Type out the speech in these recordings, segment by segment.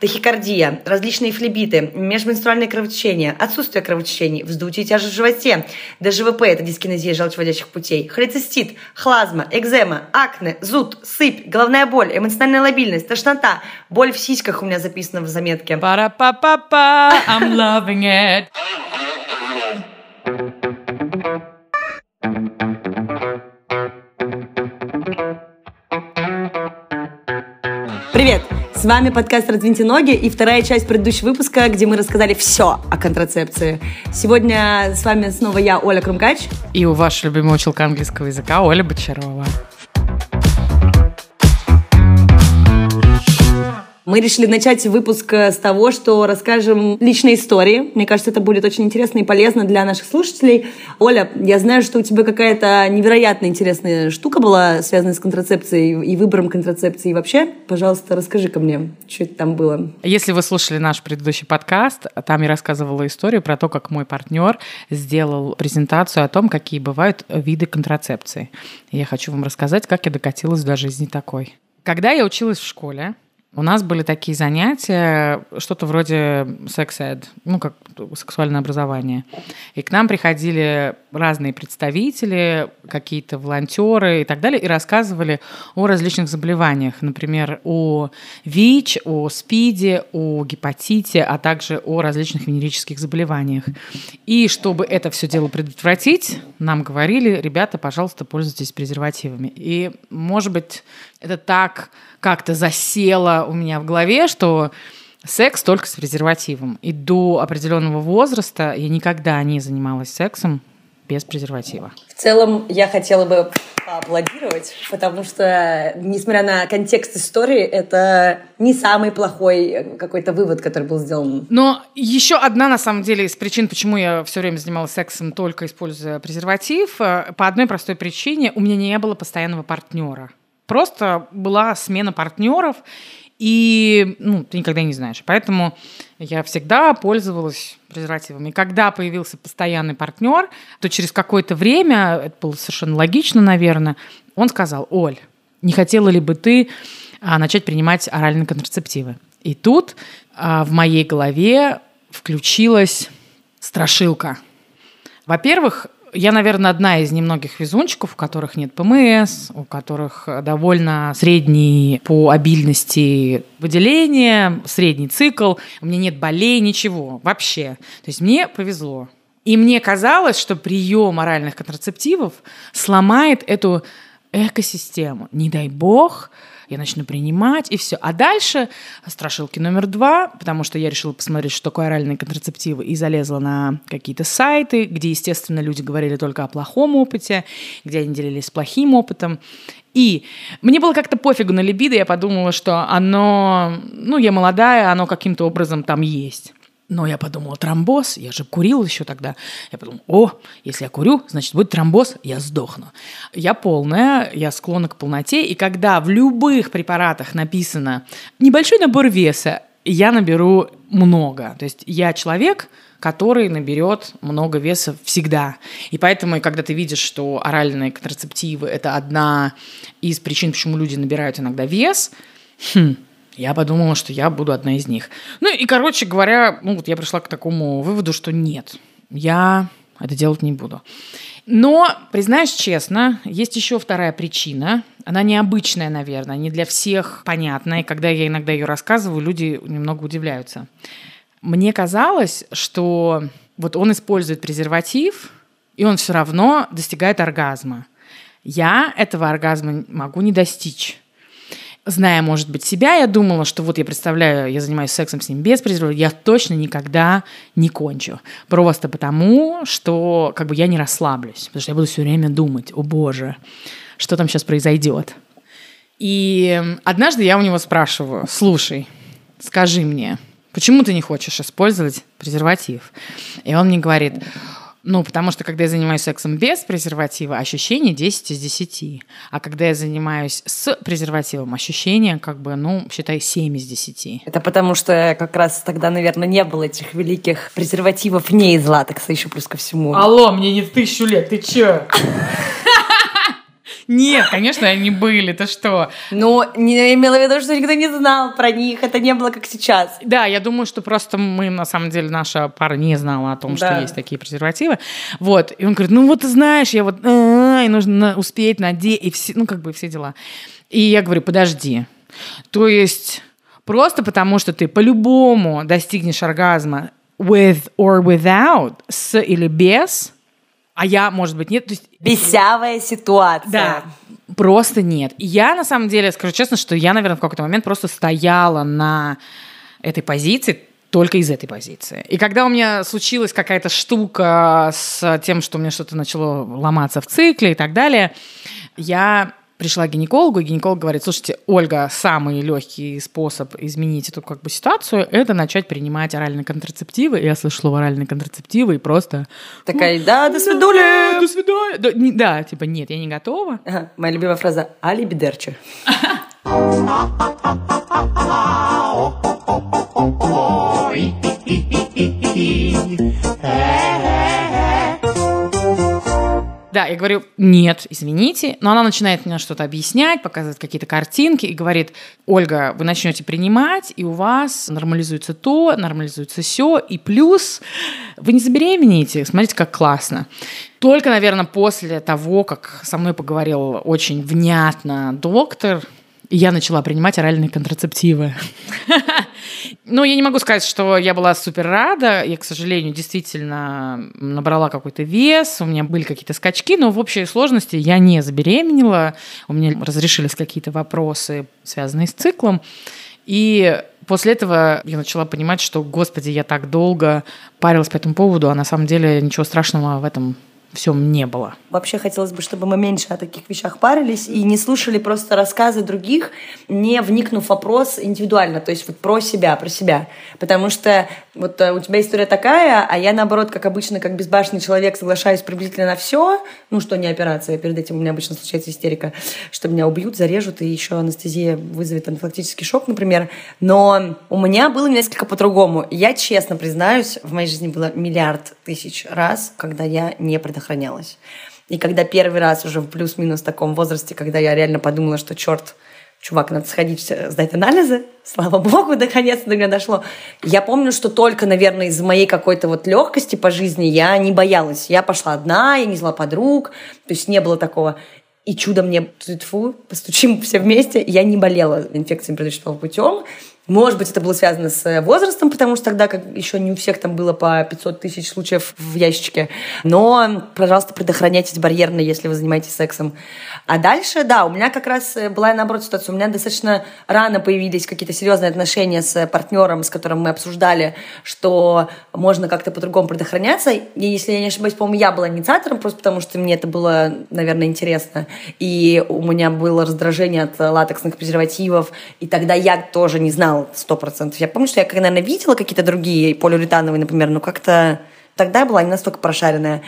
Тахикардия, различные флебиты, межменструальное кровотечение, отсутствие кровотечений, вздутие тяжесть в животе, ДЖВП – это дискинезия желчеводящих путей, холецистит, хлазма, экзема, акне, зуд, сыпь, головная боль, эмоциональная лобильность, тошнота, боль в сиськах у меня записано в заметке. Пара-па-па-па, I'm loving it. Привет! С вами подкаст «Раздвиньте ноги» и вторая часть предыдущего выпуска, где мы рассказали все о контрацепции. Сегодня с вами снова я, Оля Крумкач. И у вашего любимого училка английского языка Оля Бочарова. Мы решили начать выпуск э, с того, что расскажем личные истории. Мне кажется, это будет очень интересно и полезно для наших слушателей. Оля, я знаю, что у тебя какая-то невероятно интересная штука была, связанная с контрацепцией и выбором контрацепции. И вообще, пожалуйста, расскажи ко мне, что это там было. Если вы слушали наш предыдущий подкаст, там я рассказывала историю про то, как мой партнер сделал презентацию о том, какие бывают виды контрацепции. И я хочу вам рассказать, как я докатилась до жизни такой. Когда я училась в школе, у нас были такие занятия, что-то вроде секс-эд, ну, как сексуальное образование. И к нам приходили разные представители, какие-то волонтеры и так далее, и рассказывали о различных заболеваниях. Например, о ВИЧ, о СПИДе, о гепатите, а также о различных венерических заболеваниях. И чтобы это все дело предотвратить, нам говорили, ребята, пожалуйста, пользуйтесь презервативами. И, может быть, это так как-то засело у меня в голове, что секс только с презервативом. И до определенного возраста я никогда не занималась сексом без презерватива. В целом, я хотела бы поаплодировать, потому что, несмотря на контекст истории, это не самый плохой какой-то вывод, который был сделан. Но еще одна, на самом деле, из причин, почему я все время занималась сексом, только используя презерватив, э, по одной простой причине, у меня не было постоянного партнера. Просто была смена партнеров, и ну, ты никогда не знаешь. Поэтому я всегда пользовалась презервативами. Когда появился постоянный партнер, то через какое-то время, это было совершенно логично, наверное, он сказал, Оль, не хотела ли бы ты а, начать принимать оральные контрацептивы? И тут а, в моей голове включилась страшилка. Во-первых, я, наверное, одна из немногих везунчиков, у которых нет ПМС, у которых довольно средний по обильности выделения, средний цикл, у меня нет болей, ничего вообще. То есть мне повезло. И мне казалось, что прием оральных контрацептивов сломает эту экосистему. Не дай бог, я начну принимать, и все. А дальше страшилки номер два, потому что я решила посмотреть, что такое оральные контрацептивы, и залезла на какие-то сайты, где, естественно, люди говорили только о плохом опыте, где они делились плохим опытом. И мне было как-то пофигу на либидо, я подумала, что оно, ну, я молодая, оно каким-то образом там есть. Но я подумала, тромбоз, я же курил еще тогда. Я подумала, о, если я курю, значит, будет тромбоз, я сдохну. Я полная, я склонна к полноте, и когда в любых препаратах написано небольшой набор веса, я наберу много. То есть я человек, который наберет много веса всегда. И поэтому, когда ты видишь, что оральные контрацептивы – это одна из причин, почему люди набирают иногда вес, хм, я подумала, что я буду одна из них. Ну и, короче говоря, ну вот я пришла к такому выводу, что нет, я это делать не буду. Но, признаюсь честно, есть еще вторая причина. Она необычная, наверное, не для всех понятная. И когда я иногда ее рассказываю, люди немного удивляются. Мне казалось, что вот он использует презерватив, и он все равно достигает оргазма. Я этого оргазма могу не достичь зная, может быть, себя, я думала, что вот я представляю, я занимаюсь сексом с ним без презерватива, я точно никогда не кончу. Просто потому, что как бы я не расслаблюсь, потому что я буду все время думать, о боже, что там сейчас произойдет. И однажды я у него спрашиваю, слушай, скажи мне, почему ты не хочешь использовать презерватив? И он мне говорит, ну, потому что, когда я занимаюсь сексом без презерватива, ощущение 10 из 10. А когда я занимаюсь с презервативом, ощущение, как бы, ну, считай, 7 из 10. Это потому, что как раз тогда, наверное, не было этих великих презервативов не из латекса еще плюс ко всему. Алло, мне не в тысячу лет, ты чё? Нет, конечно, они были, ты что? Ну, не имела в виду, что никто не знал про них, это не было как сейчас. Да, я думаю, что просто мы, на самом деле, наша пара не знала о том, да. что есть такие презервативы. Вот, и он говорит, ну вот ты знаешь, я вот, и нужно успеть надеть, и все, ну как бы все дела. И я говорю, подожди, то есть просто потому, что ты по-любому достигнешь оргазма with or without, с или без, а я, может быть, нет. То есть, Бесявая ситуация. Да, просто нет. И я, на самом деле, скажу честно, что я, наверное, в какой-то момент просто стояла на этой позиции, только из этой позиции. И когда у меня случилась какая-то штука с тем, что у меня что-то начало ломаться в цикле и так далее, я пришла к гинекологу, и гинеколог говорит, слушайте, Ольга, самый легкий способ изменить эту как бы ситуацию, это начать принимать оральные контрацептивы. Я слышала оральные контрацептивы и просто... Такая, да, до свидания. Да, до свидания. Да, не, да, типа, нет, я не готова. Ага, моя любимая фраза «Али бедерче». Да, я говорю, нет, извините. Но она начинает мне что-то объяснять, показывать какие-то картинки и говорит, Ольга, вы начнете принимать, и у вас нормализуется то, нормализуется все, и плюс вы не забеременеете. Смотрите, как классно. Только, наверное, после того, как со мной поговорил очень внятно доктор, я начала принимать оральные контрацептивы. Ну, я не могу сказать, что я была супер рада. Я, к сожалению, действительно набрала какой-то вес, у меня были какие-то скачки, но в общей сложности я не забеременела. У меня разрешились какие-то вопросы, связанные с циклом. И после этого я начала понимать, что, господи, я так долго парилась по этому поводу, а на самом деле ничего страшного в этом всем не было. Вообще хотелось бы, чтобы мы меньше о таких вещах парились и не слушали просто рассказы других, не вникнув в вопрос индивидуально, то есть вот про себя, про себя. Потому что вот э, у тебя история такая, а я наоборот, как обычно, как безбашенный человек, соглашаюсь приблизительно на все, ну что не операция, перед этим у меня обычно случается истерика, что меня убьют, зарежут, и еще анестезия вызовет анафилактический шок, например. Но у меня было несколько по-другому. Я честно признаюсь, в моей жизни было миллиард тысяч раз, когда я не предохранялась предохранялась. И когда первый раз уже в плюс-минус таком возрасте, когда я реально подумала, что черт, чувак, надо сходить сдать анализы, слава богу, наконец-то до меня дошло. Я помню, что только, наверное, из моей какой-то вот легкости по жизни я не боялась. Я пошла одна, я не зла подруг, то есть не было такого. И чудо мне, фу, постучим все вместе, я не болела инфекцией предочного путем. Может быть, это было связано с э, возрастом, потому что тогда как еще не у всех там было по 500 тысяч случаев в ящике. Но, пожалуйста, предохраняйтесь барьерно, если вы занимаетесь сексом. А дальше, да, у меня как раз э, была наоборот ситуация. У меня достаточно рано появились какие-то серьезные отношения с партнером, с которым мы обсуждали, что можно как-то по-другому предохраняться. И если я не ошибаюсь, по-моему, я была инициатором, просто потому что мне это было, наверное, интересно. И у меня было раздражение от латексных презервативов. И тогда я тоже не знала, знал сто процентов. Я помню, что я, наверное, видела какие-то другие полиуретановые, например, ну как-то тогда была не настолько прошаренная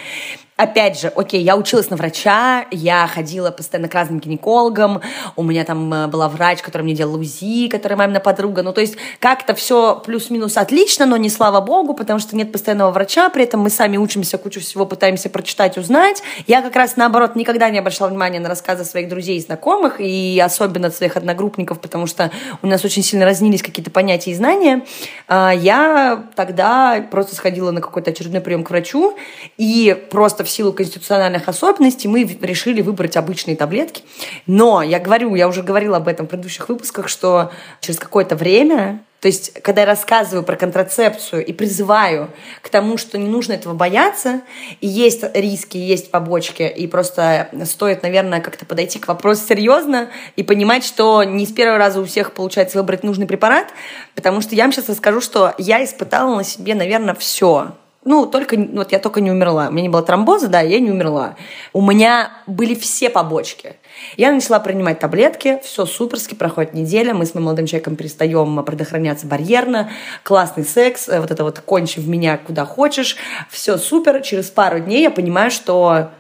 опять же, окей, я училась на врача, я ходила постоянно к разным гинекологам, у меня там э, была врач, которая мне делала УЗИ, которая мамина подруга, ну то есть как-то все плюс-минус отлично, но не слава богу, потому что нет постоянного врача, при этом мы сами учимся, кучу всего пытаемся прочитать, узнать. Я как раз наоборот никогда не обращала внимания на рассказы своих друзей и знакомых, и особенно своих одногруппников, потому что у нас очень сильно разнились какие-то понятия и знания. А, я тогда просто сходила на какой-то очередной прием к врачу и просто силу конституциональных особенностей мы решили выбрать обычные таблетки. Но я говорю, я уже говорила об этом в предыдущих выпусках, что через какое-то время то есть, когда я рассказываю про контрацепцию и призываю к тому, что не нужно этого бояться, и есть риски, есть побочки, и просто стоит, наверное, как-то подойти к вопросу серьезно и понимать, что не с первого раза у всех получается выбрать нужный препарат, потому что я вам сейчас расскажу, что я испытала на себе, наверное, все. Ну, только, вот я только не умерла. У меня не было тромбоза, да, я не умерла. У меня были все побочки. Я начала принимать таблетки, все суперски, проходит неделя, мы с моим молодым человеком перестаем предохраняться барьерно, классный секс, э, вот это вот кончи в меня куда хочешь, все супер. Через пару дней я понимаю, что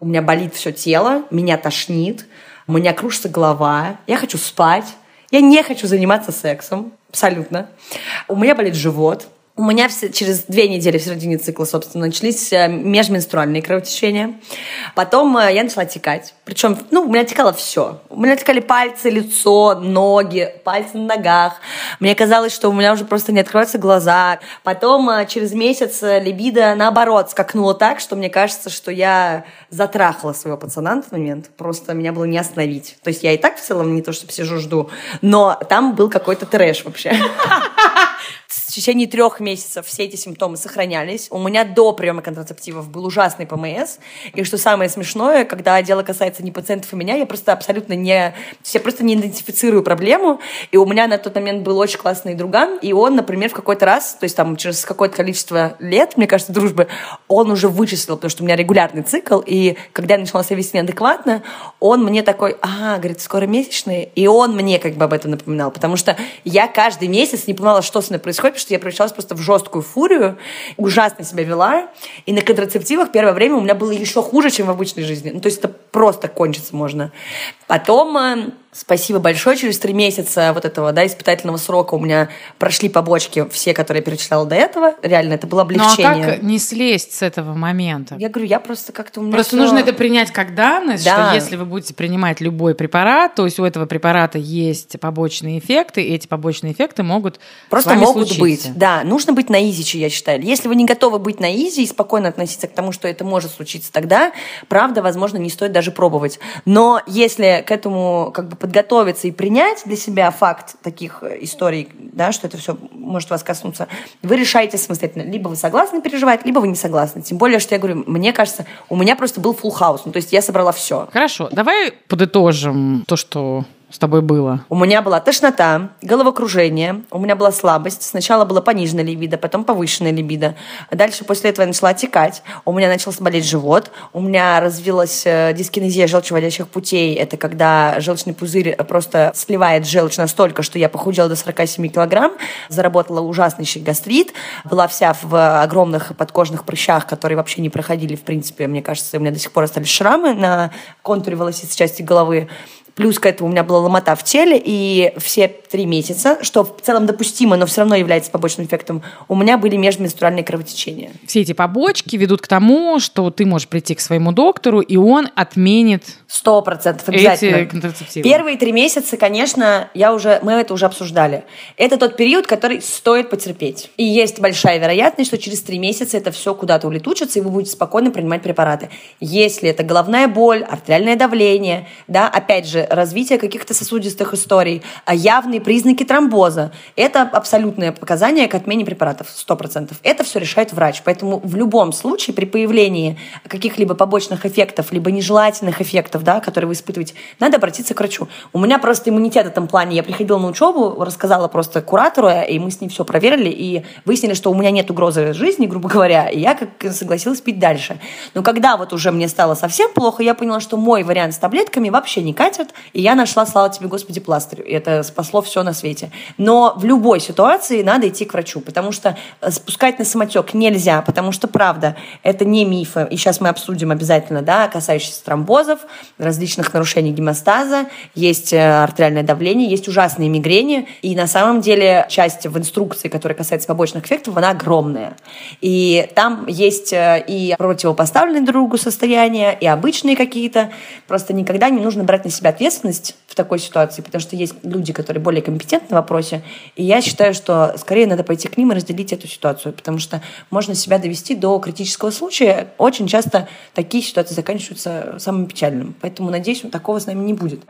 у меня болит все тело, меня тошнит, у меня кружится голова, я хочу спать, я не хочу заниматься сексом, абсолютно. У меня болит живот, У меня все, через две недели в середине цикла, собственно, начались э, межменструальные кровотечения. Потом э, я начала текать. Причем, ну, у меня текало все. У меня текали пальцы, лицо, ноги, пальцы на ногах. Мне казалось, что у меня уже просто не открываются глаза. Потом э, через месяц либидо, наоборот, скакнуло так, что мне кажется, что я затрахала своего пацана на тот момент. Просто меня было не остановить. То есть я и так в целом не то, что сижу, жду, но там был какой-то трэш вообще. Течение трех месяцев все эти симптомы сохранялись. У меня до приема контрацептивов был ужасный ПМС. И что самое смешное, когда дело касается не пациентов и меня, я просто абсолютно не... Я просто не идентифицирую проблему. И у меня на тот момент был очень классный друган. И он, например, в какой-то раз, то есть там через какое-то количество лет, мне кажется, дружбы, он уже вычислил, потому что у меня регулярный цикл. И когда я начала себя вести неадекватно, он мне такой, а, говорит, скоро месячные. И он мне как бы об этом напоминал. Потому что я каждый месяц не понимала, что со мной происходит что я превращалась просто в жесткую фурию, ужасно себя вела, и на контрацептивах первое время у меня было еще хуже, чем в обычной жизни. Ну, то есть это просто кончиться можно. Потом э, Спасибо большое. Через три месяца вот этого да, испытательного срока у меня прошли побочки все, которые я перечисляла до этого. Реально, это было облегчение. Ну а как не слезть с этого момента? Я говорю, я просто как-то у меня Просто все... нужно это принять как данность, да. что если вы будете принимать любой препарат, то есть у этого препарата есть побочные эффекты, и эти побочные эффекты могут Просто могут случиться. быть. Да, нужно быть на изичи, я считаю. Если вы не готовы быть на изи и спокойно относиться к тому, что это может случиться, тогда, правда, возможно, не стоит даже пробовать. Но если к этому как бы подготовиться и принять для себя факт таких э, историй, да, что это все может вас коснуться, вы решаете самостоятельно. Либо вы согласны переживать, либо вы не согласны. Тем более, что я говорю, мне кажется, у меня просто был full house. Ну, то есть я собрала все. Хорошо, давай подытожим то, что с тобой было? У меня была тошнота, головокружение, у меня была слабость. Сначала была пониженная либидо, потом повышенная либидо. Дальше после этого я начала отекать, у меня начал болеть живот, у меня развилась э, дискинезия желчеводящих путей. Это когда желчный пузырь просто сливает желчь настолько, что я похудела до 47 килограмм, заработала ужаснейший гастрит, была вся в огромных подкожных прыщах, которые вообще не проходили, в принципе, мне кажется, у меня до сих пор остались шрамы на контуре волосистой части головы. Плюс к этому у меня была ломота в теле, и все три месяца, что в целом допустимо, но все равно является побочным эффектом, у меня были межменструальные кровотечения. Все эти побочки ведут к тому, что ты можешь прийти к своему доктору, и он отменит Сто процентов обязательно. Эти контрацептивы. Первые три месяца, конечно, я уже, мы это уже обсуждали. Это тот период, который стоит потерпеть. И есть большая вероятность, что через три месяца это все куда-то улетучится, и вы будете спокойно принимать препараты. Если это головная боль, артериальное давление, да, опять же, развитие каких-то сосудистых историй, а явные признаки тромбоза, это абсолютное показание к отмене препаратов, сто процентов. Это все решает врач. Поэтому в любом случае при появлении каких-либо побочных эффектов, либо нежелательных эффектов, да, которые вы испытываете, надо обратиться к врачу. У меня просто иммунитет в этом плане. Я приходила на учебу, рассказала просто куратору, и мы с ней все проверили, и выяснили, что у меня нет угрозы жизни, грубо говоря, и я как согласилась пить дальше. Но когда вот уже мне стало совсем плохо, я поняла, что мой вариант с таблетками вообще не катит, и я нашла, слава тебе, Господи, пластырь. И это спасло все на свете. Но в любой ситуации надо идти к врачу, потому что э, спускать на самотек нельзя, потому что, правда, это не мифы, и сейчас мы обсудим обязательно, да, касающиеся тромбозов, различных нарушений гемостаза, есть э, артериальное давление, есть ужасные мигрени. И на самом деле часть в инструкции, которая касается побочных эффектов, она огромная. И там есть э, и противопоставленные друг другу состояния, и обычные какие-то. Просто никогда не нужно брать на себя ответственность в такой ситуации, потому что есть люди, которые более компетентны в вопросе. И я считаю, что скорее надо пойти к ним и разделить эту ситуацию, потому что можно себя довести до критического случая. Очень часто такие ситуации заканчиваются самым печальным. Поэтому, надеюсь, такого с нами не будет.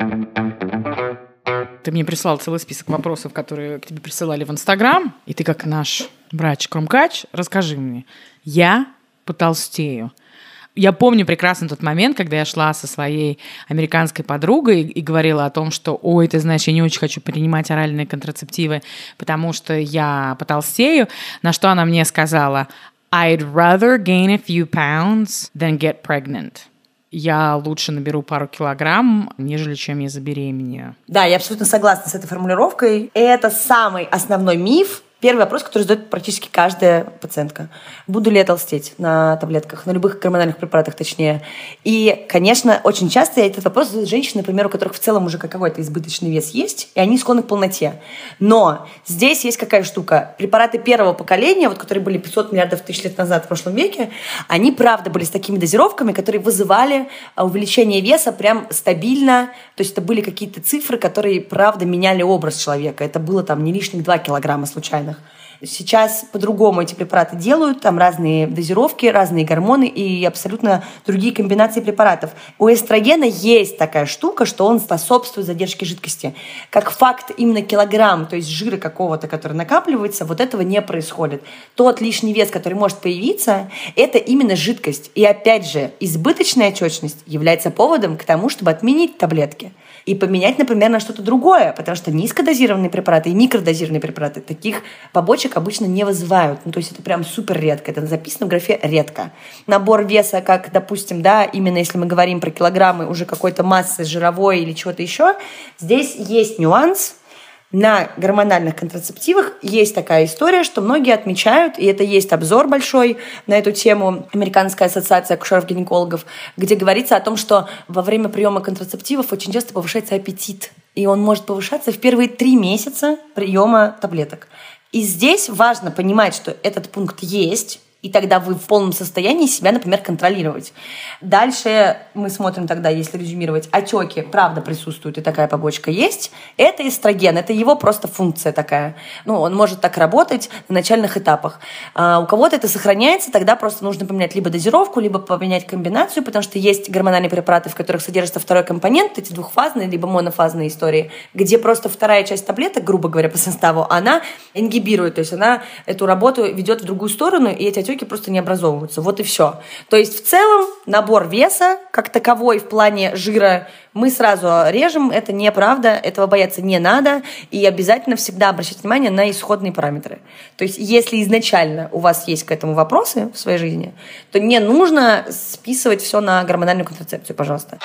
Ты мне прислал целый список вопросов, которые к тебе присылали в Инстаграм, и ты как наш врач-кромкач, расскажи мне. Я потолстею. Я помню прекрасно тот момент, когда я шла со своей американской подругой и говорила о том, что, ой, ты знаешь, я не очень хочу принимать оральные контрацептивы, потому что я потолстею, на что она мне сказала, I'd rather gain a few pounds than get pregnant я лучше наберу пару килограмм, нежели чем я забеременею. Да, я абсолютно согласна с этой формулировкой. Это самый основной миф, Первый вопрос, который задает практически каждая пациентка. Буду ли я толстеть на таблетках, на любых гормональных препаратах точнее? И, конечно, очень часто этот вопрос задают женщины, например, у которых в целом уже какой-то избыточный вес есть, и они склонны к полноте. Но здесь есть какая штука. Препараты первого поколения, вот, которые были 500 миллиардов тысяч лет назад в прошлом веке, они, правда, были с такими дозировками, которые вызывали а, увеличение веса прям стабильно. То есть это были какие-то цифры, которые, правда, меняли образ человека. Это было там не лишних 2 килограмма случайно данных. Сейчас по-другому эти препараты делают, там разные дозировки, разные гормоны и абсолютно другие комбинации препаратов. У эстрогена есть такая штука, что он способствует задержке жидкости. Как факт именно килограмм, то есть жира какого-то, который накапливается, вот этого не происходит. Тот лишний вес, который может появиться, это именно жидкость. И опять же, избыточная отечность является поводом к тому, чтобы отменить таблетки и поменять, например, на что-то другое, потому что низкодозированные препараты и микродозированные препараты таких побочек обычно не вызывают. Ну, то есть это прям супер редко. Это записано в графе «редко». Набор веса, как, допустим, да, именно если мы говорим про килограммы уже какой-то массы жировой или чего-то еще, здесь есть нюанс – на гормональных контрацептивах есть такая история, что многие отмечают, и это есть обзор большой на эту тему Американская ассоциация акушеров-гинекологов, где говорится о том, что во время приема контрацептивов очень часто повышается аппетит, и он может повышаться в первые три месяца приема таблеток. И здесь важно понимать, что этот пункт есть, и тогда вы в полном состоянии себя, например, контролировать. Дальше мы смотрим тогда, если резюмировать, отеки, правда, присутствуют, и такая побочка есть. Это эстроген, это его просто функция такая. Ну, он может так работать на начальных этапах. А у кого-то это сохраняется, тогда просто нужно поменять либо дозировку, либо поменять комбинацию, потому что есть гормональные препараты, в которых содержится второй компонент, эти двухфазные, либо монофазные истории, где просто вторая часть таблеток, грубо говоря, по составу, она ингибирует, то есть она эту работу ведет в другую сторону, и эти отеки просто не образовываются. Вот и все. То есть в целом набор веса как таковой в плане жира мы сразу режем, это неправда, этого бояться не надо, и обязательно всегда обращать внимание на исходные параметры. То есть если изначально у вас есть к этому вопросы в своей жизни, то не нужно списывать все на гормональную контрацепцию, пожалуйста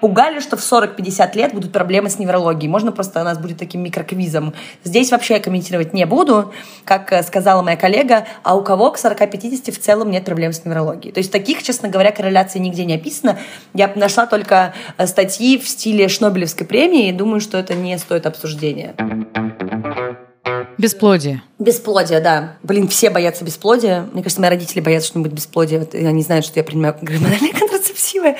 пугали, что в 40-50 лет будут проблемы с неврологией. Можно просто у нас будет таким микроквизом. Здесь вообще я комментировать не буду. Как э, сказала моя коллега, а у кого к 40-50 в целом нет проблем с неврологией. То есть таких, честно говоря, корреляций нигде не описано. Я нашла только э, статьи в стиле Шнобелевской премии и думаю, что это не стоит обсуждения. Бесплодие. Бесплодие, да. Блин, все боятся бесплодия. Мне кажется, мои родители боятся что-нибудь бесплодия. Вот, они знают, что я принимаю гормональные контрацептивы.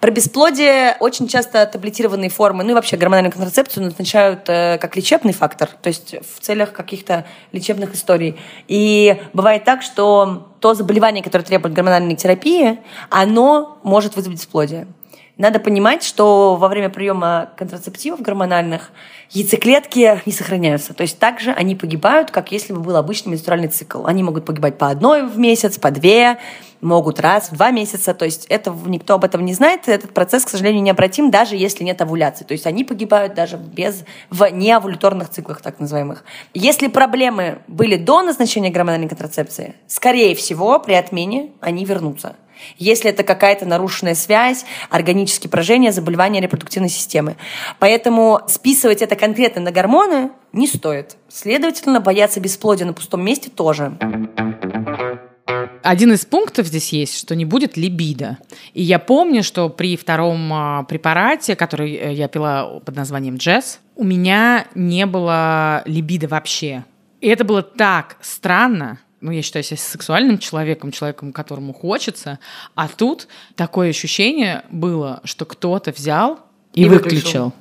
Про бесплодие очень часто таблетированные формы, ну и вообще гормональную контрацепцию назначают э, как лечебный фактор, то есть в целях каких-то лечебных историй. И бывает так, что то заболевание, которое требует гормональной терапии, оно может вызвать бесплодие. Надо понимать, что во время приема контрацептивов гормональных яйцеклетки не сохраняются. То есть также они погибают, как если бы был обычный менструальный цикл. Они могут погибать по одной в месяц, по две, могут раз в два месяца. То есть это, никто об этом не знает. Этот процесс, к сожалению, необратим, даже если нет овуляции. То есть они погибают даже без, в неовуляторных циклах, так называемых. Если проблемы были до назначения гормональной контрацепции, скорее всего, при отмене они вернутся если это какая-то нарушенная связь, органические поражения, заболевания репродуктивной системы. Поэтому списывать это конкретно на гормоны не стоит. Следовательно, бояться бесплодия на пустом месте тоже. Один из пунктов здесь есть, что не будет либидо. И я помню, что при втором а, препарате, который э, я пила под названием Джесс, у меня не было либидо вообще. И это было так странно, ну, я считаю себя сексуальным человеком, человеком, которому хочется, а тут такое ощущение было, что кто-то взял и, и выключил. выключил.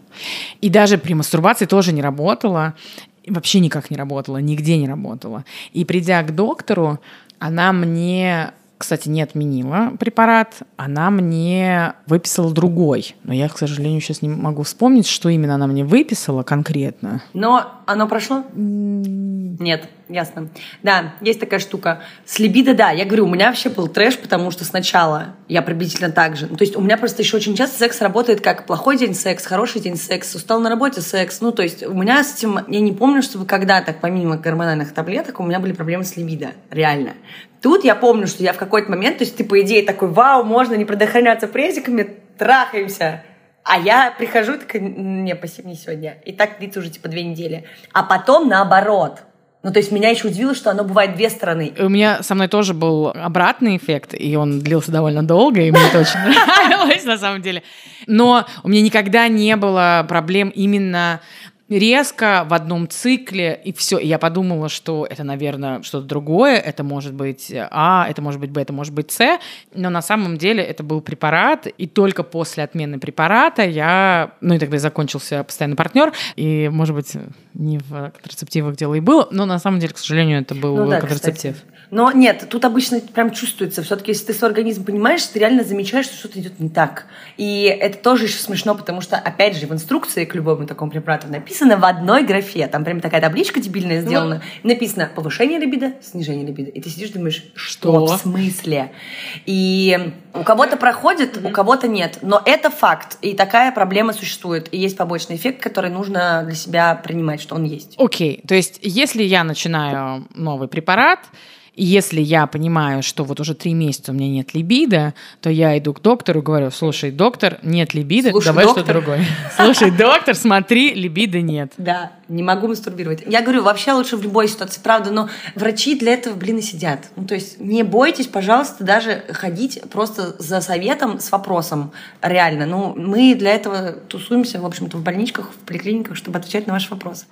И даже при мастурбации тоже не работало, вообще никак не работало, нигде не работало. И придя к доктору, она мне кстати, не отменила препарат, она мне выписала другой. Но я, к сожалению, сейчас не могу вспомнить, что именно она мне выписала конкретно. Но оно прошло? Нет, ясно. Да, есть такая штука. С либидо, да, я говорю, у меня вообще был трэш, потому что сначала я приблизительно так же. Ну, то есть у меня просто еще очень часто секс работает как плохой день секс, хороший день секс, устал на работе секс. Ну, то есть у меня с этим, я не помню, чтобы когда-то, помимо гормональных таблеток, у меня были проблемы с либидо, реально. Тут я помню, что я в какой-то момент, то есть ты, по идее, такой, вау, можно не предохраняться презиками, трахаемся. А я прихожу, такая, не, спасибо, не сегодня. И так длится уже типа две недели. А потом наоборот. Ну, то есть меня еще удивило, что оно бывает две стороны. У меня со мной тоже был обратный эффект, и он длился довольно долго, и мне это очень нравилось на самом деле. Но у меня никогда не было проблем именно резко в одном цикле, и все. И я подумала, что это, наверное, что-то другое, это может быть А, это может быть Б, это может быть С, но на самом деле это был препарат, и только после отмены препарата я, ну и тогда закончился постоянный партнер, и, может быть, не в контрацептивах дело и было, но на самом деле, к сожалению, это был ну, да, контрацептив. Кстати. Но нет, тут обычно прям чувствуется. Все-таки, если ты свой организм понимаешь, ты реально замечаешь, что что-то идет не так. И это тоже еще смешно, потому что, опять же, в инструкции к любому такому препарату написано в одной графе. Там прям такая табличка дебильная ну сделана. Ну, написано повышение либидо, снижение либидо. И ты сидишь думаешь, что, что? в смысле? И у кого-то проходит, mm-hmm. у кого-то нет. Но это факт. И такая проблема существует. И есть побочный эффект, который нужно для себя принимать, что он есть. Окей. Okay. То есть, если я начинаю новый препарат, и если я понимаю, что вот уже три месяца у меня нет либидо, то я иду к доктору и говорю, слушай, доктор, нет либидо, слушай, давай что-то другое. Слушай, доктор, смотри, либидо нет. Да, не могу мастурбировать. Я говорю, вообще лучше в любой ситуации, правда, но врачи для этого, блин, и сидят. Ну, то есть не бойтесь, пожалуйста, даже ходить просто за советом с вопросом. Реально. Ну, мы для этого тусуемся, в общем-то, в больничках, в поликлиниках, чтобы отвечать на ваши вопросы.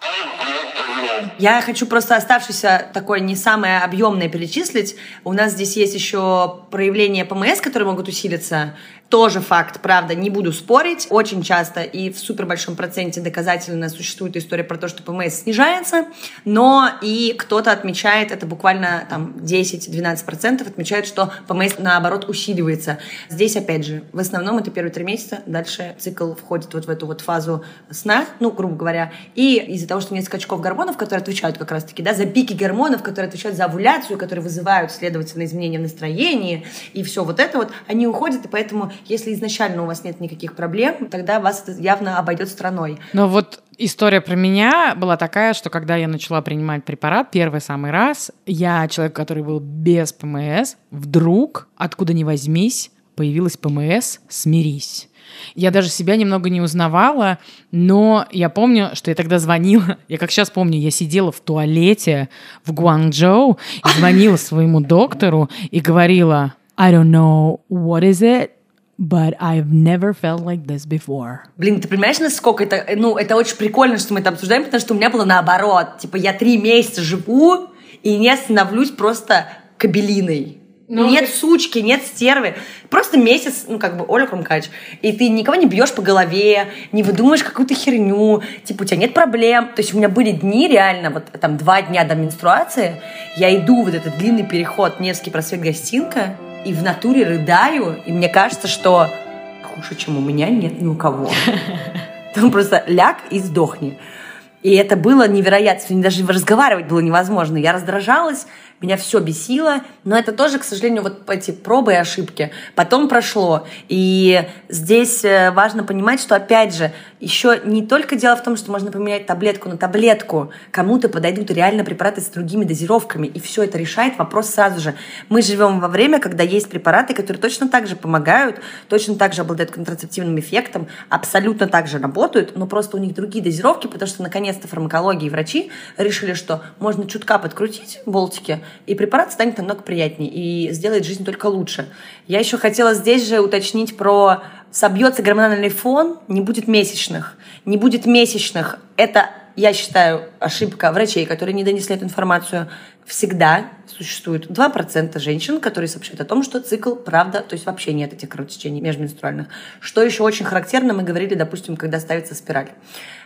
Я хочу просто оставшийся такой не самое объемное перечислить. У нас здесь есть еще проявления ПМС, которые могут усилиться. Тоже факт, правда, не буду спорить. Очень часто и в супер большом проценте доказательно существует история про то, что ПМС снижается, но и кто-то отмечает, это буквально там 10-12% отмечают, что ПМС наоборот усиливается. Здесь, опять же, в основном это первые три месяца, дальше цикл входит вот в эту вот фазу сна, ну, грубо говоря, и из-за того, что нет скачков гормонов, которые отвечают как раз-таки, да, за пики гормонов, которые отвечают за овуляцию, которые вызывают, следовательно, изменения в настроении, и все вот это вот, они уходят, и поэтому если изначально у вас нет никаких проблем, тогда вас это явно обойдет стороной. Но вот история про меня была такая, что когда я начала принимать препарат первый самый раз, я человек, который был без ПМС, вдруг, откуда ни возьмись, появилась ПМС «Смирись». Я даже себя немного не узнавала, но я помню, что я тогда звонила, я как сейчас помню, я сидела в туалете в Гуанчжоу и звонила своему доктору и говорила, I don't know what is it, But I've never felt like this before. Блин, ты понимаешь, насколько это... Ну, это очень прикольно, что мы это обсуждаем, потому что у меня было наоборот. Типа, я три месяца живу и не становлюсь просто кабелиной. Ну, нет ты... сучки, нет стервы. Просто месяц, ну, как бы, Оля Крумкач. И ты никого не бьешь по голове, не выдумываешь какую-то херню. Типа, у тебя нет проблем. То есть у меня были дни реально, вот там два дня до менструации, я иду вот этот длинный переход Невский просвет гостинка, и в натуре рыдаю, и мне кажется, что хуже, чем у меня, нет ни у кого. Там просто ляг и сдохни. И это было невероятно. Даже разговаривать было невозможно. Я раздражалась, меня все бесило, но это тоже, к сожалению, вот эти пробы и ошибки. Потом прошло. И здесь э, важно понимать, что, опять же, еще не только дело в том, что можно поменять таблетку на таблетку, кому-то подойдут реально препараты с другими дозировками, и все это решает вопрос сразу же. Мы живем во время, когда есть препараты, которые точно так же помогают, точно так же обладают контрацептивным эффектом, абсолютно так же работают, но просто у них другие дозировки, потому что наконец-то фармакологии и врачи решили, что можно чутка подкрутить болтики, и препарат станет намного приятнее и сделает жизнь только лучше. Я еще хотела здесь же уточнить про собьется гормональный фон, не будет месячных. Не будет месячных. Это, я считаю, ошибка врачей, которые не донесли эту информацию. Всегда существует 2% женщин, которые сообщают о том, что цикл, правда, то есть вообще нет этих кровотечений межменструальных. Что еще очень характерно, мы говорили, допустим, когда ставится спираль.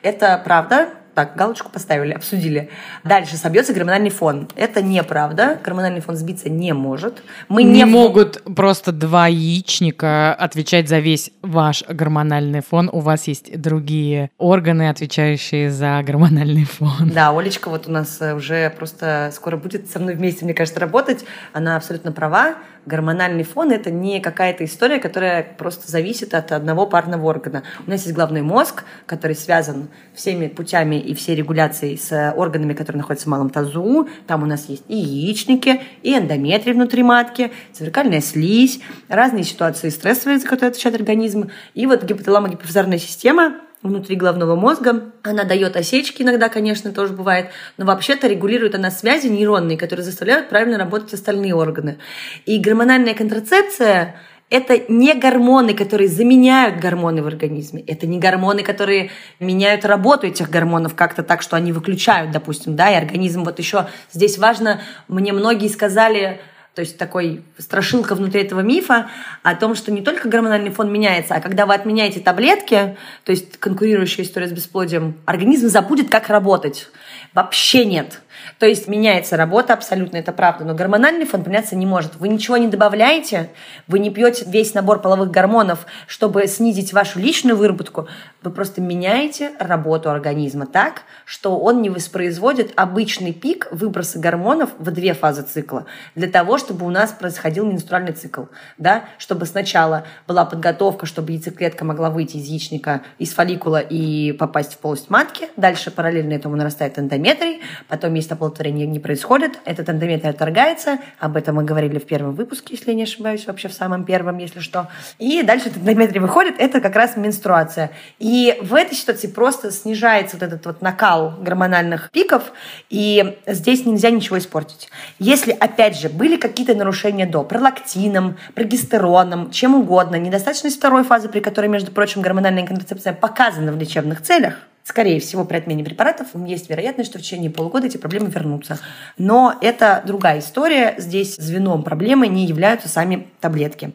Это правда, так, галочку поставили, обсудили. Дальше собьется гормональный фон. Это неправда. Гормональный фон сбиться не может. Мы не, не могут просто два яичника отвечать за весь ваш гормональный фон. У вас есть другие органы, отвечающие за гормональный фон. Да, Олечка вот у нас уже просто скоро будет со мной вместе, мне кажется, работать. Она абсолютно права. Гормональный фон – это не какая-то история, которая просто зависит от одного парного органа. У нас есть головной мозг, который связан всеми путями и всей регуляцией с органами, которые находятся в малом тазу. Там у нас есть и яичники, и эндометрий внутри матки, цервикальная слизь, разные ситуации стрессовые, за которые отвечает организм. И вот гипоталамо-гипофизарная система – внутри головного мозга. Она дает осечки иногда, конечно, тоже бывает, но вообще-то регулирует она связи нейронные, которые заставляют правильно работать остальные органы. И гормональная контрацепция это не гормоны, которые заменяют гормоны в организме. Это не гормоны, которые меняют работу этих гормонов как-то так, что они выключают, допустим, да, и организм вот еще здесь важно, мне многие сказали, то есть такой страшилка внутри этого мифа о том, что не только гормональный фон меняется, а когда вы отменяете таблетки, то есть конкурирующая история с бесплодием, организм забудет, как работать. Вообще нет. То есть меняется работа, абсолютно это правда, но гормональный фон поменяться не может. Вы ничего не добавляете, вы не пьете весь набор половых гормонов, чтобы снизить вашу личную выработку, вы просто меняете работу организма так, что он не воспроизводит обычный пик выброса гормонов в две фазы цикла, для того, чтобы у нас происходил менструальный цикл, да, чтобы сначала была подготовка, чтобы яйцеклетка могла выйти из яичника, из фолликула и попасть в полость матки, дальше параллельно этому нарастает эндометрий, потом есть оплодотворение не происходит, этот эндометрий отторгается, об этом мы говорили в первом выпуске, если я не ошибаюсь, вообще в самом первом, если что. И дальше этот эндометрий выходит, это как раз менструация. И в этой ситуации просто снижается вот этот вот накал гормональных пиков, и здесь нельзя ничего испортить. Если, опять же, были какие-то нарушения до, пролактином, прогестероном, чем угодно, недостаточность второй фазы, при которой, между прочим, гормональная контрацепция показана в лечебных целях, Скорее всего, при отмене препаратов есть вероятность, что в течение полугода эти проблемы вернутся. Но это другая история. Здесь звеном проблемы не являются сами таблетки.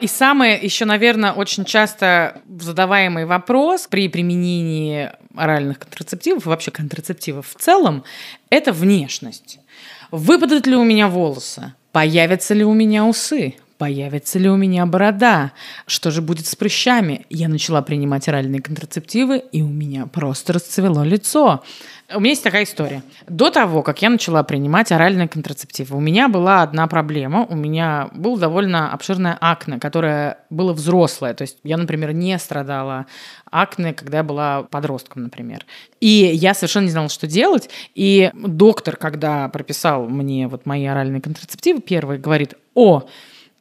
И самый еще, наверное, очень часто задаваемый вопрос при применении оральных контрацептивов, вообще контрацептивов в целом, это внешность. Выпадут ли у меня волосы? Появятся ли у меня усы? Появится ли у меня борода? Что же будет с прыщами? Я начала принимать оральные контрацептивы, и у меня просто расцвело лицо. У меня есть такая история. До того, как я начала принимать оральные контрацептивы, у меня была одна проблема. У меня был довольно обширное акне, которое было взрослое. То есть я, например, не страдала акне, когда я была подростком, например. И я совершенно не знала, что делать. И доктор, когда прописал мне вот мои оральные контрацептивы, первый говорит, о,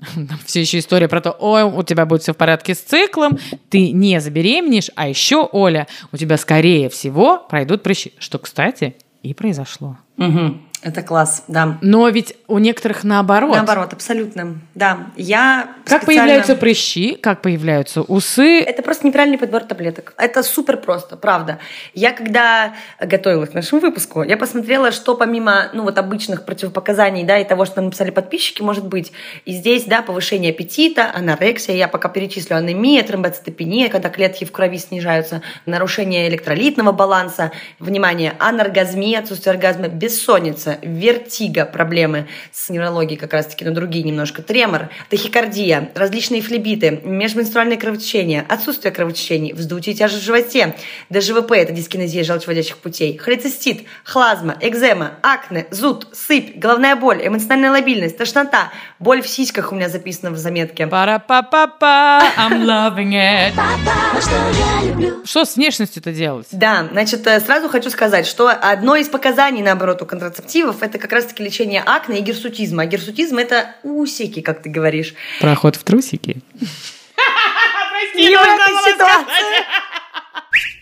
все еще история про то, ой, у тебя будет все в порядке с циклом, ты не забеременеешь, а еще, Оля, у тебя скорее всего пройдут прыщи. Что, кстати, и произошло. Угу. Это класс, да. Но ведь у некоторых наоборот. Наоборот, абсолютно. Да. Я Как специально... появляются прыщи, как появляются усы. Это просто неправильный подбор таблеток. Это супер просто, правда. Я когда готовилась к нашему выпуску, я посмотрела, что помимо ну, вот обычных противопоказаний да, и того, что нам написали подписчики, может быть. И здесь да, повышение аппетита, анорексия, я пока перечислю анемия, тромбоцитопения, когда клетки в крови снижаются, нарушение электролитного баланса, внимание, аноргазмия, отсутствие оргазма, бессонница, вертиго, проблемы с неврологией как раз-таки, но другие немножко, тремор, тахикардия, различные флебиты, межменструальное кровотечение, отсутствие кровотечений, вздутие и тяжесть в животе, ДЖВП – это дискинезия желчеводящих путей, холецистит, хлазма, экзема, акне, зуд, сыпь, головная боль, эмоциональная лобильность, тошнота, боль в сиськах у меня записано в заметке. Пара-па-па-па, I'm loving it. Что с внешностью-то делать? Да, значит, э, сразу хочу сказать, что одно из показаний, наоборот, у контрацептива контрацептивов это как раз-таки лечение акне и гирсутизма. А гирсутизм это усики, как ты говоришь. Проход в трусики. Прости, ситуация.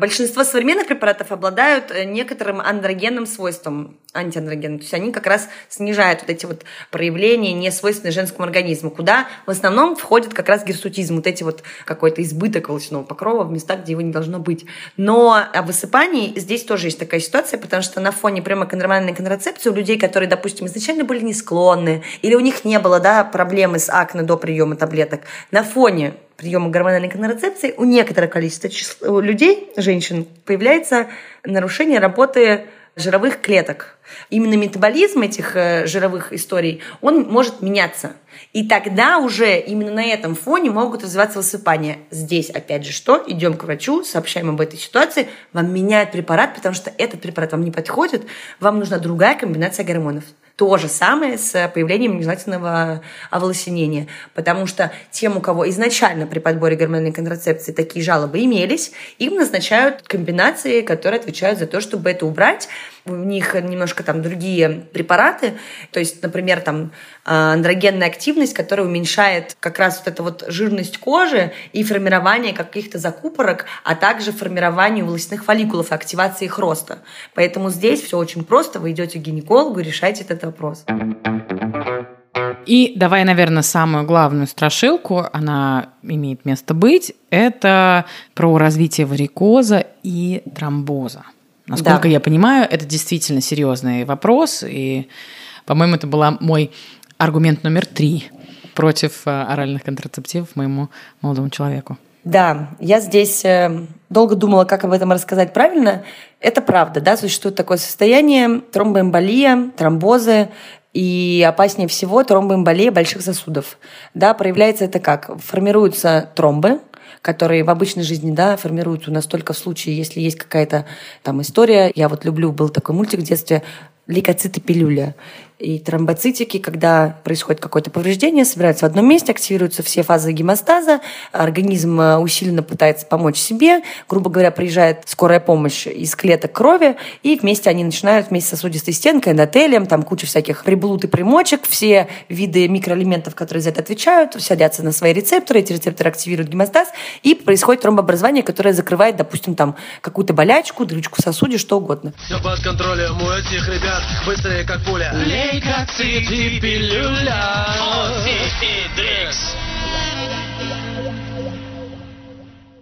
Большинство современных препаратов обладают э, некоторым андрогенным свойством, антиандрогенным. То есть они как раз снижают вот эти вот проявления, не свойственные женскому организму, куда в основном входит как раз гирсутизм, вот эти вот какой-то избыток волосяного покрова в местах, где его не должно быть. Но о высыпании здесь тоже есть такая ситуация, потому что на фоне прямо гормональной контрацепции у людей, которые, допустим, изначально были не склонны, или у них не было да, проблемы с акне до приема таблеток, на фоне приема гормональной контрацепции у некоторого количества числа, людей, женщин, появляется нарушение работы жировых клеток. Именно метаболизм этих э, жировых историй, он может меняться. И тогда уже именно на этом фоне могут развиваться высыпания. Здесь, опять же, что? Идем к врачу, сообщаем об этой ситуации, вам меняют препарат, потому что этот препарат вам не подходит, вам нужна другая комбинация гормонов. То же самое с появлением нежелательного оволосенения, потому что тем, у кого изначально при подборе гормональной контрацепции такие жалобы имелись, им назначают комбинации, которые отвечают за то, чтобы это убрать. У них немножко там другие препараты, то есть, например, там а, андрогенная активность, которая уменьшает как раз вот эту вот жирность кожи и формирование каких-то закупорок, а также формирование волосяных фолликулов и активации их роста. Поэтому здесь все очень просто. Вы идете к гинекологу решаете этот вопрос. И давай, наверное, самую главную страшилку, она имеет место быть, это про развитие варикоза и тромбоза. Насколько да. я понимаю, это действительно серьезный вопрос, и, по-моему, это был мой аргумент номер три против э, оральных контрацептивов моему молодому человеку. Да, я здесь э, долго думала, как об этом рассказать правильно. Это правда, да, существует такое состояние тромбоэмболия, тромбозы, и опаснее всего тромбоэмболия больших сосудов. Да, проявляется это как? Формируются тромбы, которые в обычной жизни, да, формируются у нас только в случае, если есть какая-то там история. Я вот люблю, был такой мультик в детстве лейкоциты пилюля и тромбоцитики, когда происходит какое-то повреждение, собираются в одном месте, активируются все фазы гемостаза, организм э, усиленно пытается помочь себе, грубо говоря, приезжает скорая помощь из клеток крови, и вместе они начинают вместе с сосудистой стенкой, эндотелием, там куча всяких приблуд и примочек, все виды микроэлементов, которые за это отвечают, садятся на свои рецепторы, эти рецепторы активируют гемостаз, и происходит тромбообразование, которое закрывает, допустим, там какую-то болячку, дрючку в сосуде, что угодно. Все под контролем у этих ребят, быстрее как пуля. Лейкоцит и пилюля. Дрикс.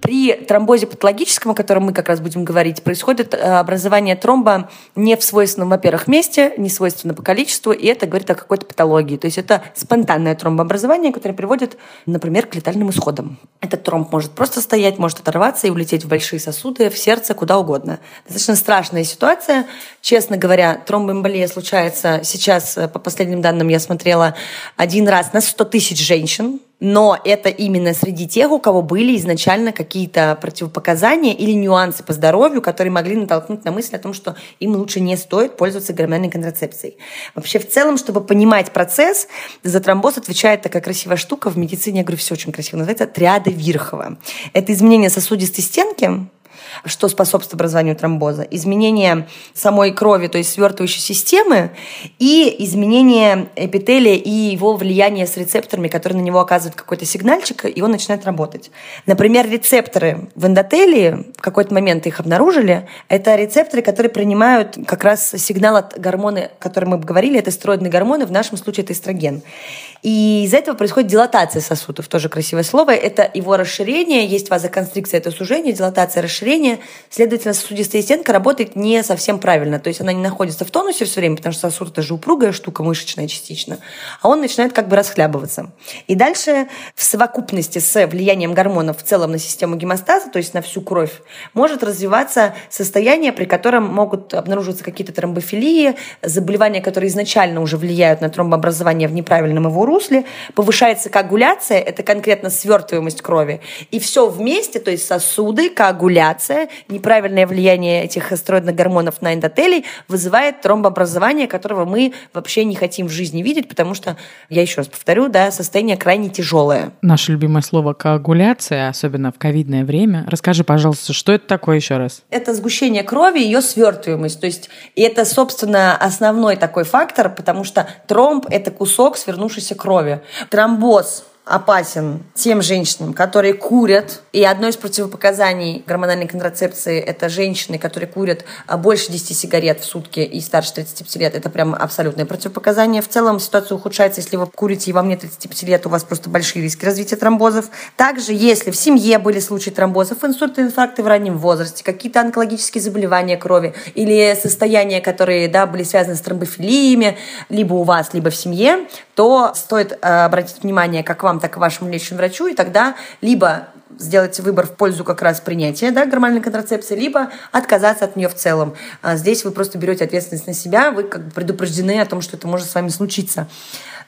При тромбозе патологическом, о котором мы как раз будем говорить, происходит э, образование тромба не в свойственном, во-первых, месте, не свойственно по количеству, и это говорит о какой-то патологии. То есть это спонтанное тромбообразование, которое приводит, например, к летальным исходам. Этот тромб может просто стоять, может оторваться и улететь в большие сосуды, в сердце, куда угодно. Достаточно страшная ситуация. Честно говоря, тромбоэмболия случается сейчас, э, по последним данным я смотрела, один раз на 100 тысяч женщин но это именно среди тех, у кого были изначально какие-то противопоказания или нюансы по здоровью, которые могли натолкнуть на мысль о том, что им лучше не стоит пользоваться гормональной контрацепцией. Вообще, в целом, чтобы понимать процесс, за тромбоз отвечает такая красивая штука в медицине, я говорю, все очень красиво, называется триада Вирхова. Это изменение сосудистой стенки, что способствует образованию тромбоза. Изменение самой крови, то есть свертывающей системы, и изменение эпителия и его влияние с рецепторами, которые на него оказывают какой-то сигнальчик, и он начинает работать. Например, рецепторы в эндотелии, в какой-то момент их обнаружили, это рецепторы, которые принимают как раз сигнал от гормона, о котором мы говорили, это стероидные гормоны, в нашем случае это эстроген. И из-за этого происходит дилатация сосудов, тоже красивое слово. Это его расширение, есть вазоконстрикция, это сужение, дилатация, расширение. Следовательно, сосудистая стенка работает не совсем правильно. То есть она не находится в тонусе все время, потому что сосуд это же упругая штука, мышечная частично. А он начинает как бы расхлябываться. И дальше в совокупности с влиянием гормонов в целом на систему гемостаза, то есть на всю кровь, может развиваться состояние, при котором могут обнаруживаться какие-то тромбофилии, заболевания, которые изначально уже влияют на тромбообразование в неправильном его русле, повышается коагуляция, это конкретно свертываемость крови, и все вместе, то есть сосуды, коагуляция, неправильное влияние этих стероидных гормонов на эндотелий вызывает тромбообразование, которого мы вообще не хотим в жизни видеть, потому что, я еще раз повторю, да, состояние крайне тяжелое. Наше любимое слово коагуляция, особенно в ковидное время. Расскажи, пожалуйста, что это такое еще раз? Это сгущение крови, ее свертываемость. То есть это, собственно, основной такой фактор, потому что тромб – это кусок свернувшейся крови. Тромбоз опасен тем женщинам, которые курят. И одно из противопоказаний гормональной контрацепции – это женщины, которые курят а, больше 10 сигарет в сутки и старше 35 лет. Это прям абсолютное противопоказание. В целом ситуация ухудшается, если вы курите и вам нет 35 лет, у вас просто большие риски развития тромбозов. Также, если в семье были случаи тромбозов, инсульты, инфаркты в раннем возрасте, какие-то онкологические заболевания крови или состояния, которые да, были связаны с тромбофилиями, либо у вас, либо в семье, то стоит э, обратить внимание как вам, так и вашему лечащему врачу, и тогда либо сделать выбор в пользу как раз принятия да, гормональной контрацепции, либо отказаться от нее в целом. А здесь вы просто берете ответственность на себя, вы как бы предупреждены о том, что это может с вами случиться.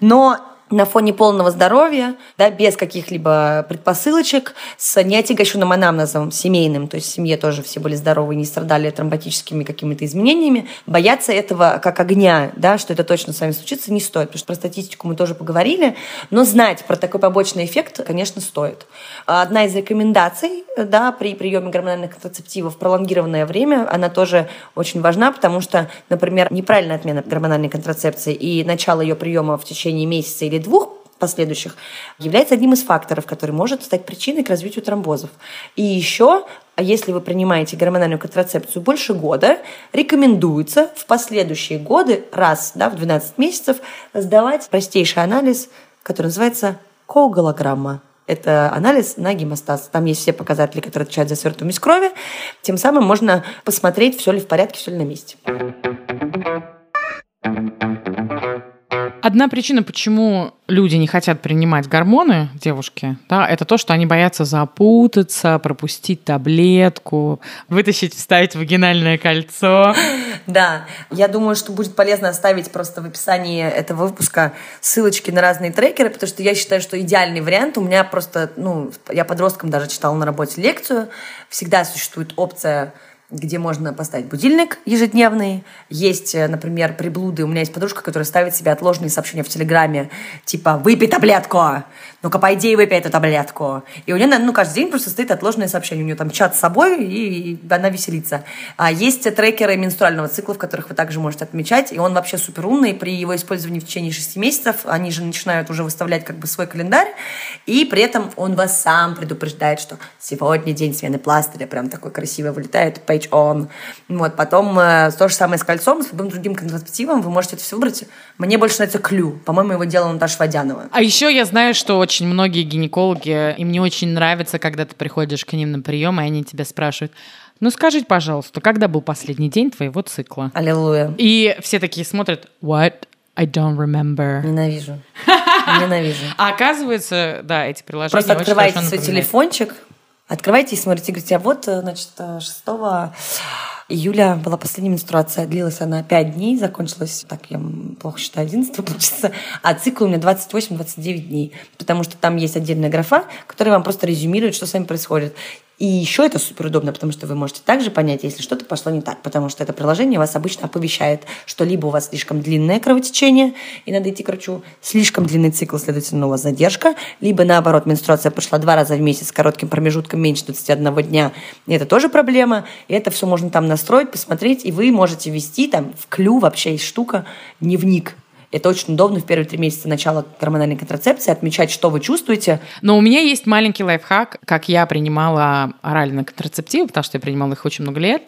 Но на фоне полного здоровья, да, без каких-либо предпосылочек, с неотягощенным анамнезом семейным, то есть в семье тоже все были здоровы, не страдали тромботическими какими-то изменениями, бояться этого как огня, да, что это точно с вами случится, не стоит, потому что про статистику мы тоже поговорили, но знать про такой побочный эффект, конечно, стоит. Одна из рекомендаций, да, при приеме гормональных контрацептивов пролонгированное время, она тоже очень важна, потому что, например, неправильная отмена гормональной контрацепции и начало ее приема в течение месяца или двух последующих, является одним из факторов, который может стать причиной к развитию тромбозов. И еще, если вы принимаете гормональную контрацепцию больше года, рекомендуется в последующие годы, раз да, в 12 месяцев, сдавать простейший анализ, который называется коагулограмма. Это анализ на гемостаз. Там есть все показатели, которые отвечают за свертываемость крови. Тем самым можно посмотреть, все ли в порядке, все ли на месте. Одна причина, почему люди не хотят принимать гормоны, девушки, да, это то, что они боятся запутаться, пропустить таблетку, вытащить, вставить вагинальное кольцо. Да, я думаю, что будет полезно оставить просто в описании этого выпуска ссылочки на разные трекеры, потому что я считаю, что идеальный вариант у меня просто, ну, я подростком даже читала на работе лекцию, всегда существует опция где можно поставить будильник ежедневный. Есть, э, например, приблуды. У меня есть подружка, которая ставит себе отложенные сообщения в Телеграме, типа «Выпей таблетку! Ну-ка, пойди и выпей эту таблетку!» И у нее, ну, каждый день просто стоит отложенное сообщение. У нее там чат с собой, и, и она веселится. А есть трекеры менструального цикла, в которых вы также можете отмечать, и он вообще супер умный. При его использовании в течение 6 месяцев они же начинают уже выставлять как бы свой календарь, и при этом он вас сам предупреждает, что сегодня день смены пластыря, прям такой красиво вылетает, page on. Вот, потом э, то же самое с кольцом, с любым другим контрацептивом, вы можете это все выбрать. Мне больше нравится клю. По-моему, его делала Наташа Водянова. А еще я знаю, что очень многие гинекологи, им не очень нравится, когда ты приходишь к ним на прием, и они тебя спрашивают, ну скажите, пожалуйста, когда был последний день твоего цикла? Аллилуйя. И все такие смотрят, what? I don't remember. Ненавижу. Ненавижу. А оказывается, да, эти приложения Просто открываете свой телефончик, открываете и смотрите, говорите, а вот, э, значит, э, 6 июля была последняя менструация. Длилась она 5 дней, закончилась, так я плохо считаю, 11 получится, а цикл у меня 28-29 дней, потому что там есть отдельная графа, которая вам просто резюмирует, что с вами происходит. И еще это супер удобно, потому что вы можете также понять, если что-то пошло не так, потому что это приложение вас обычно оповещает, что либо у вас слишком длинное кровотечение, и надо идти к врачу, слишком длинный цикл, следовательно, у вас задержка, либо наоборот, менструация пошла два раза в месяц с коротким промежутком меньше 21 дня, и это тоже проблема, и это все можно там настроить, посмотреть, и вы можете ввести там в клю вообще есть штука дневник, это очень удобно в первые три месяца начала гормональной контрацепции отмечать, что вы чувствуете, Но у меня есть маленький лайфхак, как я принимала оральные контрацептивы, потому что я принимала их очень много лет.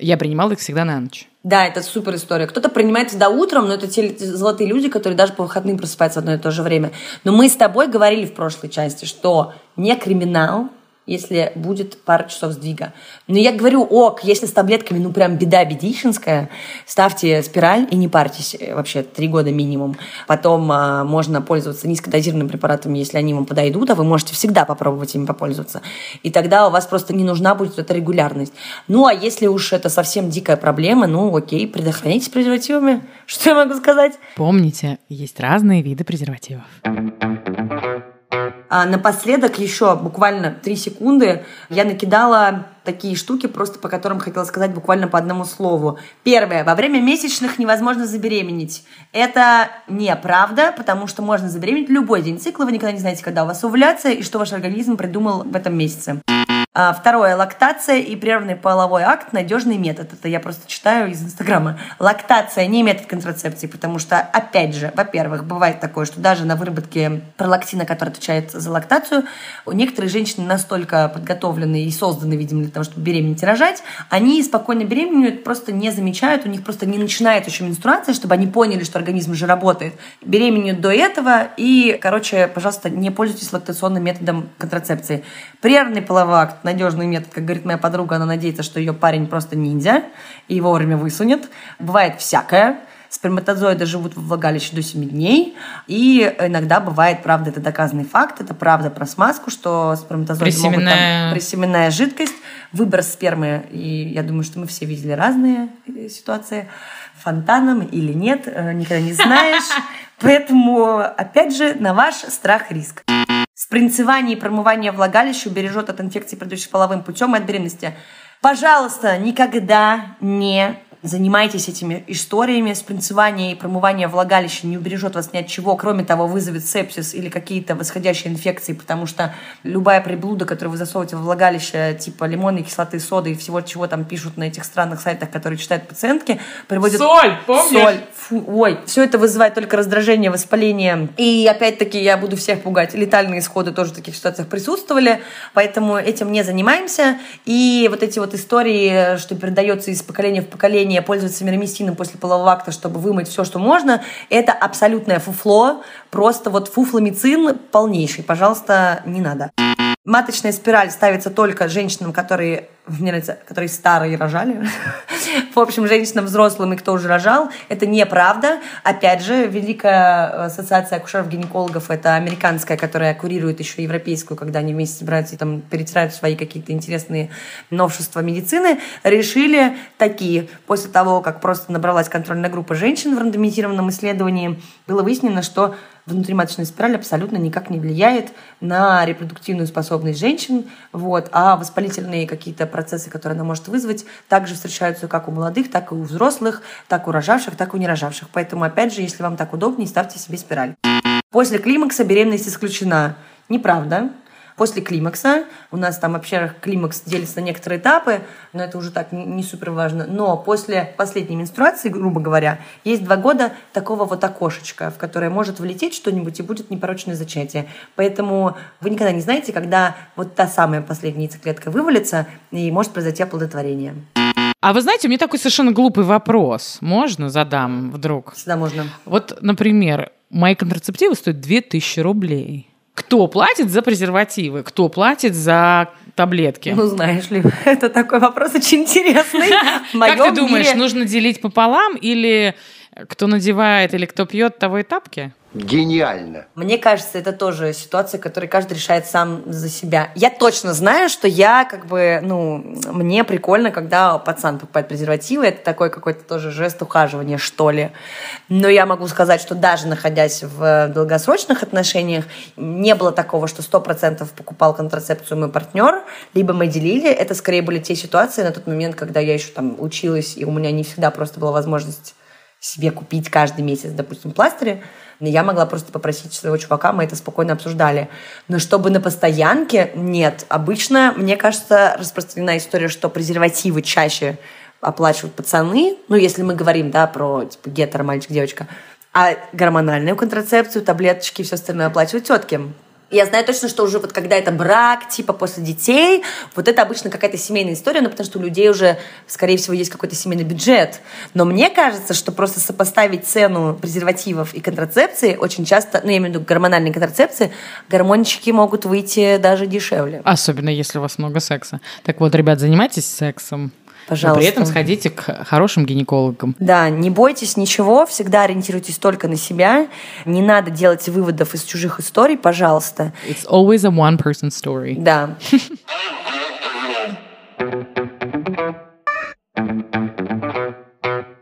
Я принимала их всегда на ночь. Да, это супер история. Кто-то принимает всегда утром, но это те золотые люди, которые даже по выходным просыпаются в одно и то же время. Но мы с тобой говорили в прошлой части, что не криминал, если будет пару часов сдвига. Но я говорю, ок, если с таблетками, ну прям беда бедищенская, ставьте спираль и не парьтесь э, вообще три года минимум. Потом а, можно пользоваться низкодозированными препаратами, если они вам подойдут, а вы можете всегда попробовать ими попользоваться. И тогда у вас просто не нужна будет эта регулярность. Ну, а если уж это совсем дикая проблема, ну окей, предохраняйтесь презервативами. Что я могу сказать? Помните, есть разные виды презервативов. А напоследок еще буквально три секунды я накидала такие штуки, просто по которым хотела сказать буквально по одному слову. Первое. Во время месячных невозможно забеременеть. Это неправда, потому что можно забеременеть любой день цикла. Вы никогда не знаете, когда у вас овуляция и что ваш организм придумал в этом месяце. А, Второе. Лактация и прерванный половой акт – надежный метод. Это я просто читаю из Инстаграма. Лактация не метод контрацепции, потому что, опять же, во-первых, бывает такое, что даже на выработке пролактина, который отвечает за лактацию, у некоторых женщин настолько подготовлены и созданы, видимо, для того, чтобы беременеть и рожать, они спокойно беременеют, просто не замечают, у них просто не начинает еще менструация, чтобы они поняли, что организм уже работает. Беременеют до этого и, короче, пожалуйста, не пользуйтесь лактационным методом контрацепции. Прерванный половой акт – надежный метод, как говорит моя подруга, она надеется, что ее парень просто ниндзя и вовремя высунет. Бывает всякое. Сперматозоиды живут в влагалище до 7 дней. И иногда бывает, правда, это доказанный факт, это правда про смазку, что сперматозоиды Пресеменная... могут там... Пресеменная жидкость, выбор спермы. И я думаю, что мы все видели разные ситуации. Фонтаном или нет, э, никогда не знаешь. Поэтому, опять же, на ваш страх и риск. Спринцевание и промывание влагалища убережет от инфекций, предыдущих половым путем и от беременности. Пожалуйста, никогда не занимайтесь этими историями. Спринцевание и промывание влагалища не убережет вас ни от чего, кроме того, вызовет сепсис или какие-то восходящие инфекции, потому что любая приблуда, которую вы засовываете в влагалище, типа лимонной кислоты, соды и всего, чего там пишут на этих странных сайтах, которые читают пациентки, приводит... Соль, помнишь? Соль. Фу, ой, все это вызывает только раздражение, воспаление. И опять-таки я буду всех пугать. Летальные исходы тоже в таких ситуациях присутствовали, поэтому этим не занимаемся. И вот эти вот истории, что передается из поколения в поколение, решение пользоваться мироместином после полового акта, чтобы вымыть все, что можно, это абсолютное фуфло, просто вот фуфломицин полнейший. Пожалуйста, не надо. Маточная спираль ставится только женщинам, которые, мне нравится, которые старые рожали. В общем, женщинам взрослым и кто уже рожал. Это неправда. Опять же, Великая ассоциация акушеров-гинекологов, это американская, которая курирует еще европейскую, когда они вместе собираются и там перетирают свои какие-то интересные новшества медицины, решили такие. После того, как просто набралась контрольная группа женщин в рандомизированном исследовании, было выяснено, что внутриматочная спираль абсолютно никак не влияет на репродуктивную способность женщин, вот, а воспалительные какие-то процессы, которые она может вызвать, также встречаются как у молодых, так и у взрослых, так у рожавших, так и у нерожавших. Поэтому, опять же, если вам так удобнее, ставьте себе спираль. После климакса беременность исключена. Неправда. После климакса, у нас там вообще климакс делится на некоторые этапы, но это уже так не супер важно. Но после последней менструации, грубо говоря, есть два года такого вот окошечка, в которое может влететь что-нибудь и будет непорочное зачатие. Поэтому вы никогда не знаете, когда вот та самая последняя яйцеклетка вывалится и может произойти оплодотворение. А вы знаете, у меня такой совершенно глупый вопрос. Можно задам вдруг? Всегда можно. Вот, например, мои контрацептивы стоят 2000 рублей. Кто платит за презервативы? Кто платит за таблетки? Ну, знаешь ли, это такой вопрос очень интересный. Как ты думаешь, нужно делить пополам или кто надевает или кто пьет, того и тапки? Гениально. Мне кажется, это тоже ситуация, которую каждый решает сам за себя. Я точно знаю, что я как бы, ну, мне прикольно, когда пацан покупает презервативы. Это такой какой-то тоже жест ухаживания, что ли. Но я могу сказать, что даже находясь в долгосрочных отношениях, не было такого, что сто процентов покупал контрацепцию мой партнер, либо мы делили. Это скорее были те ситуации на тот момент, когда я еще там училась, и у меня не всегда просто была возможность себе купить каждый месяц, допустим, пластыри я могла просто попросить своего чувака, мы это спокойно обсуждали. Но чтобы на постоянке, нет. Обычно, мне кажется, распространена история, что презервативы чаще оплачивают пацаны, ну, если мы говорим, да, про, типа, гетеро, мальчик, девочка, а гормональную контрацепцию, таблеточки и все остальное оплачивают тетки. Я знаю точно, что уже вот когда это брак, типа после детей, вот это обычно какая-то семейная история, ну потому что у людей уже, скорее всего, есть какой-то семейный бюджет. Но мне кажется, что просто сопоставить цену презервативов и контрацепции очень часто, ну я имею в виду гормональные контрацепции, гормончики могут выйти даже дешевле. Особенно если у вас много секса. Так вот, ребят, занимайтесь сексом. Пожалуйста. Но при этом сходите к хорошим гинекологам. Да, не бойтесь ничего, всегда ориентируйтесь только на себя. Не надо делать выводов из чужих историй, пожалуйста. It's always a one-person story. Да.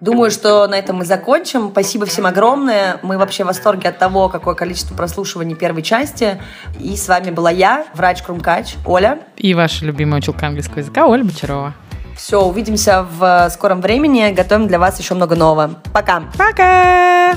Думаю, что на этом мы закончим. Спасибо всем огромное. Мы вообще в восторге от того, какое количество прослушиваний первой части. И с вами была я, врач-крумкач, Оля. И ваша любимая училка английского языка Оля Бочарова. Все, увидимся в скором времени. Готовим для вас еще много нового. Пока. Пока.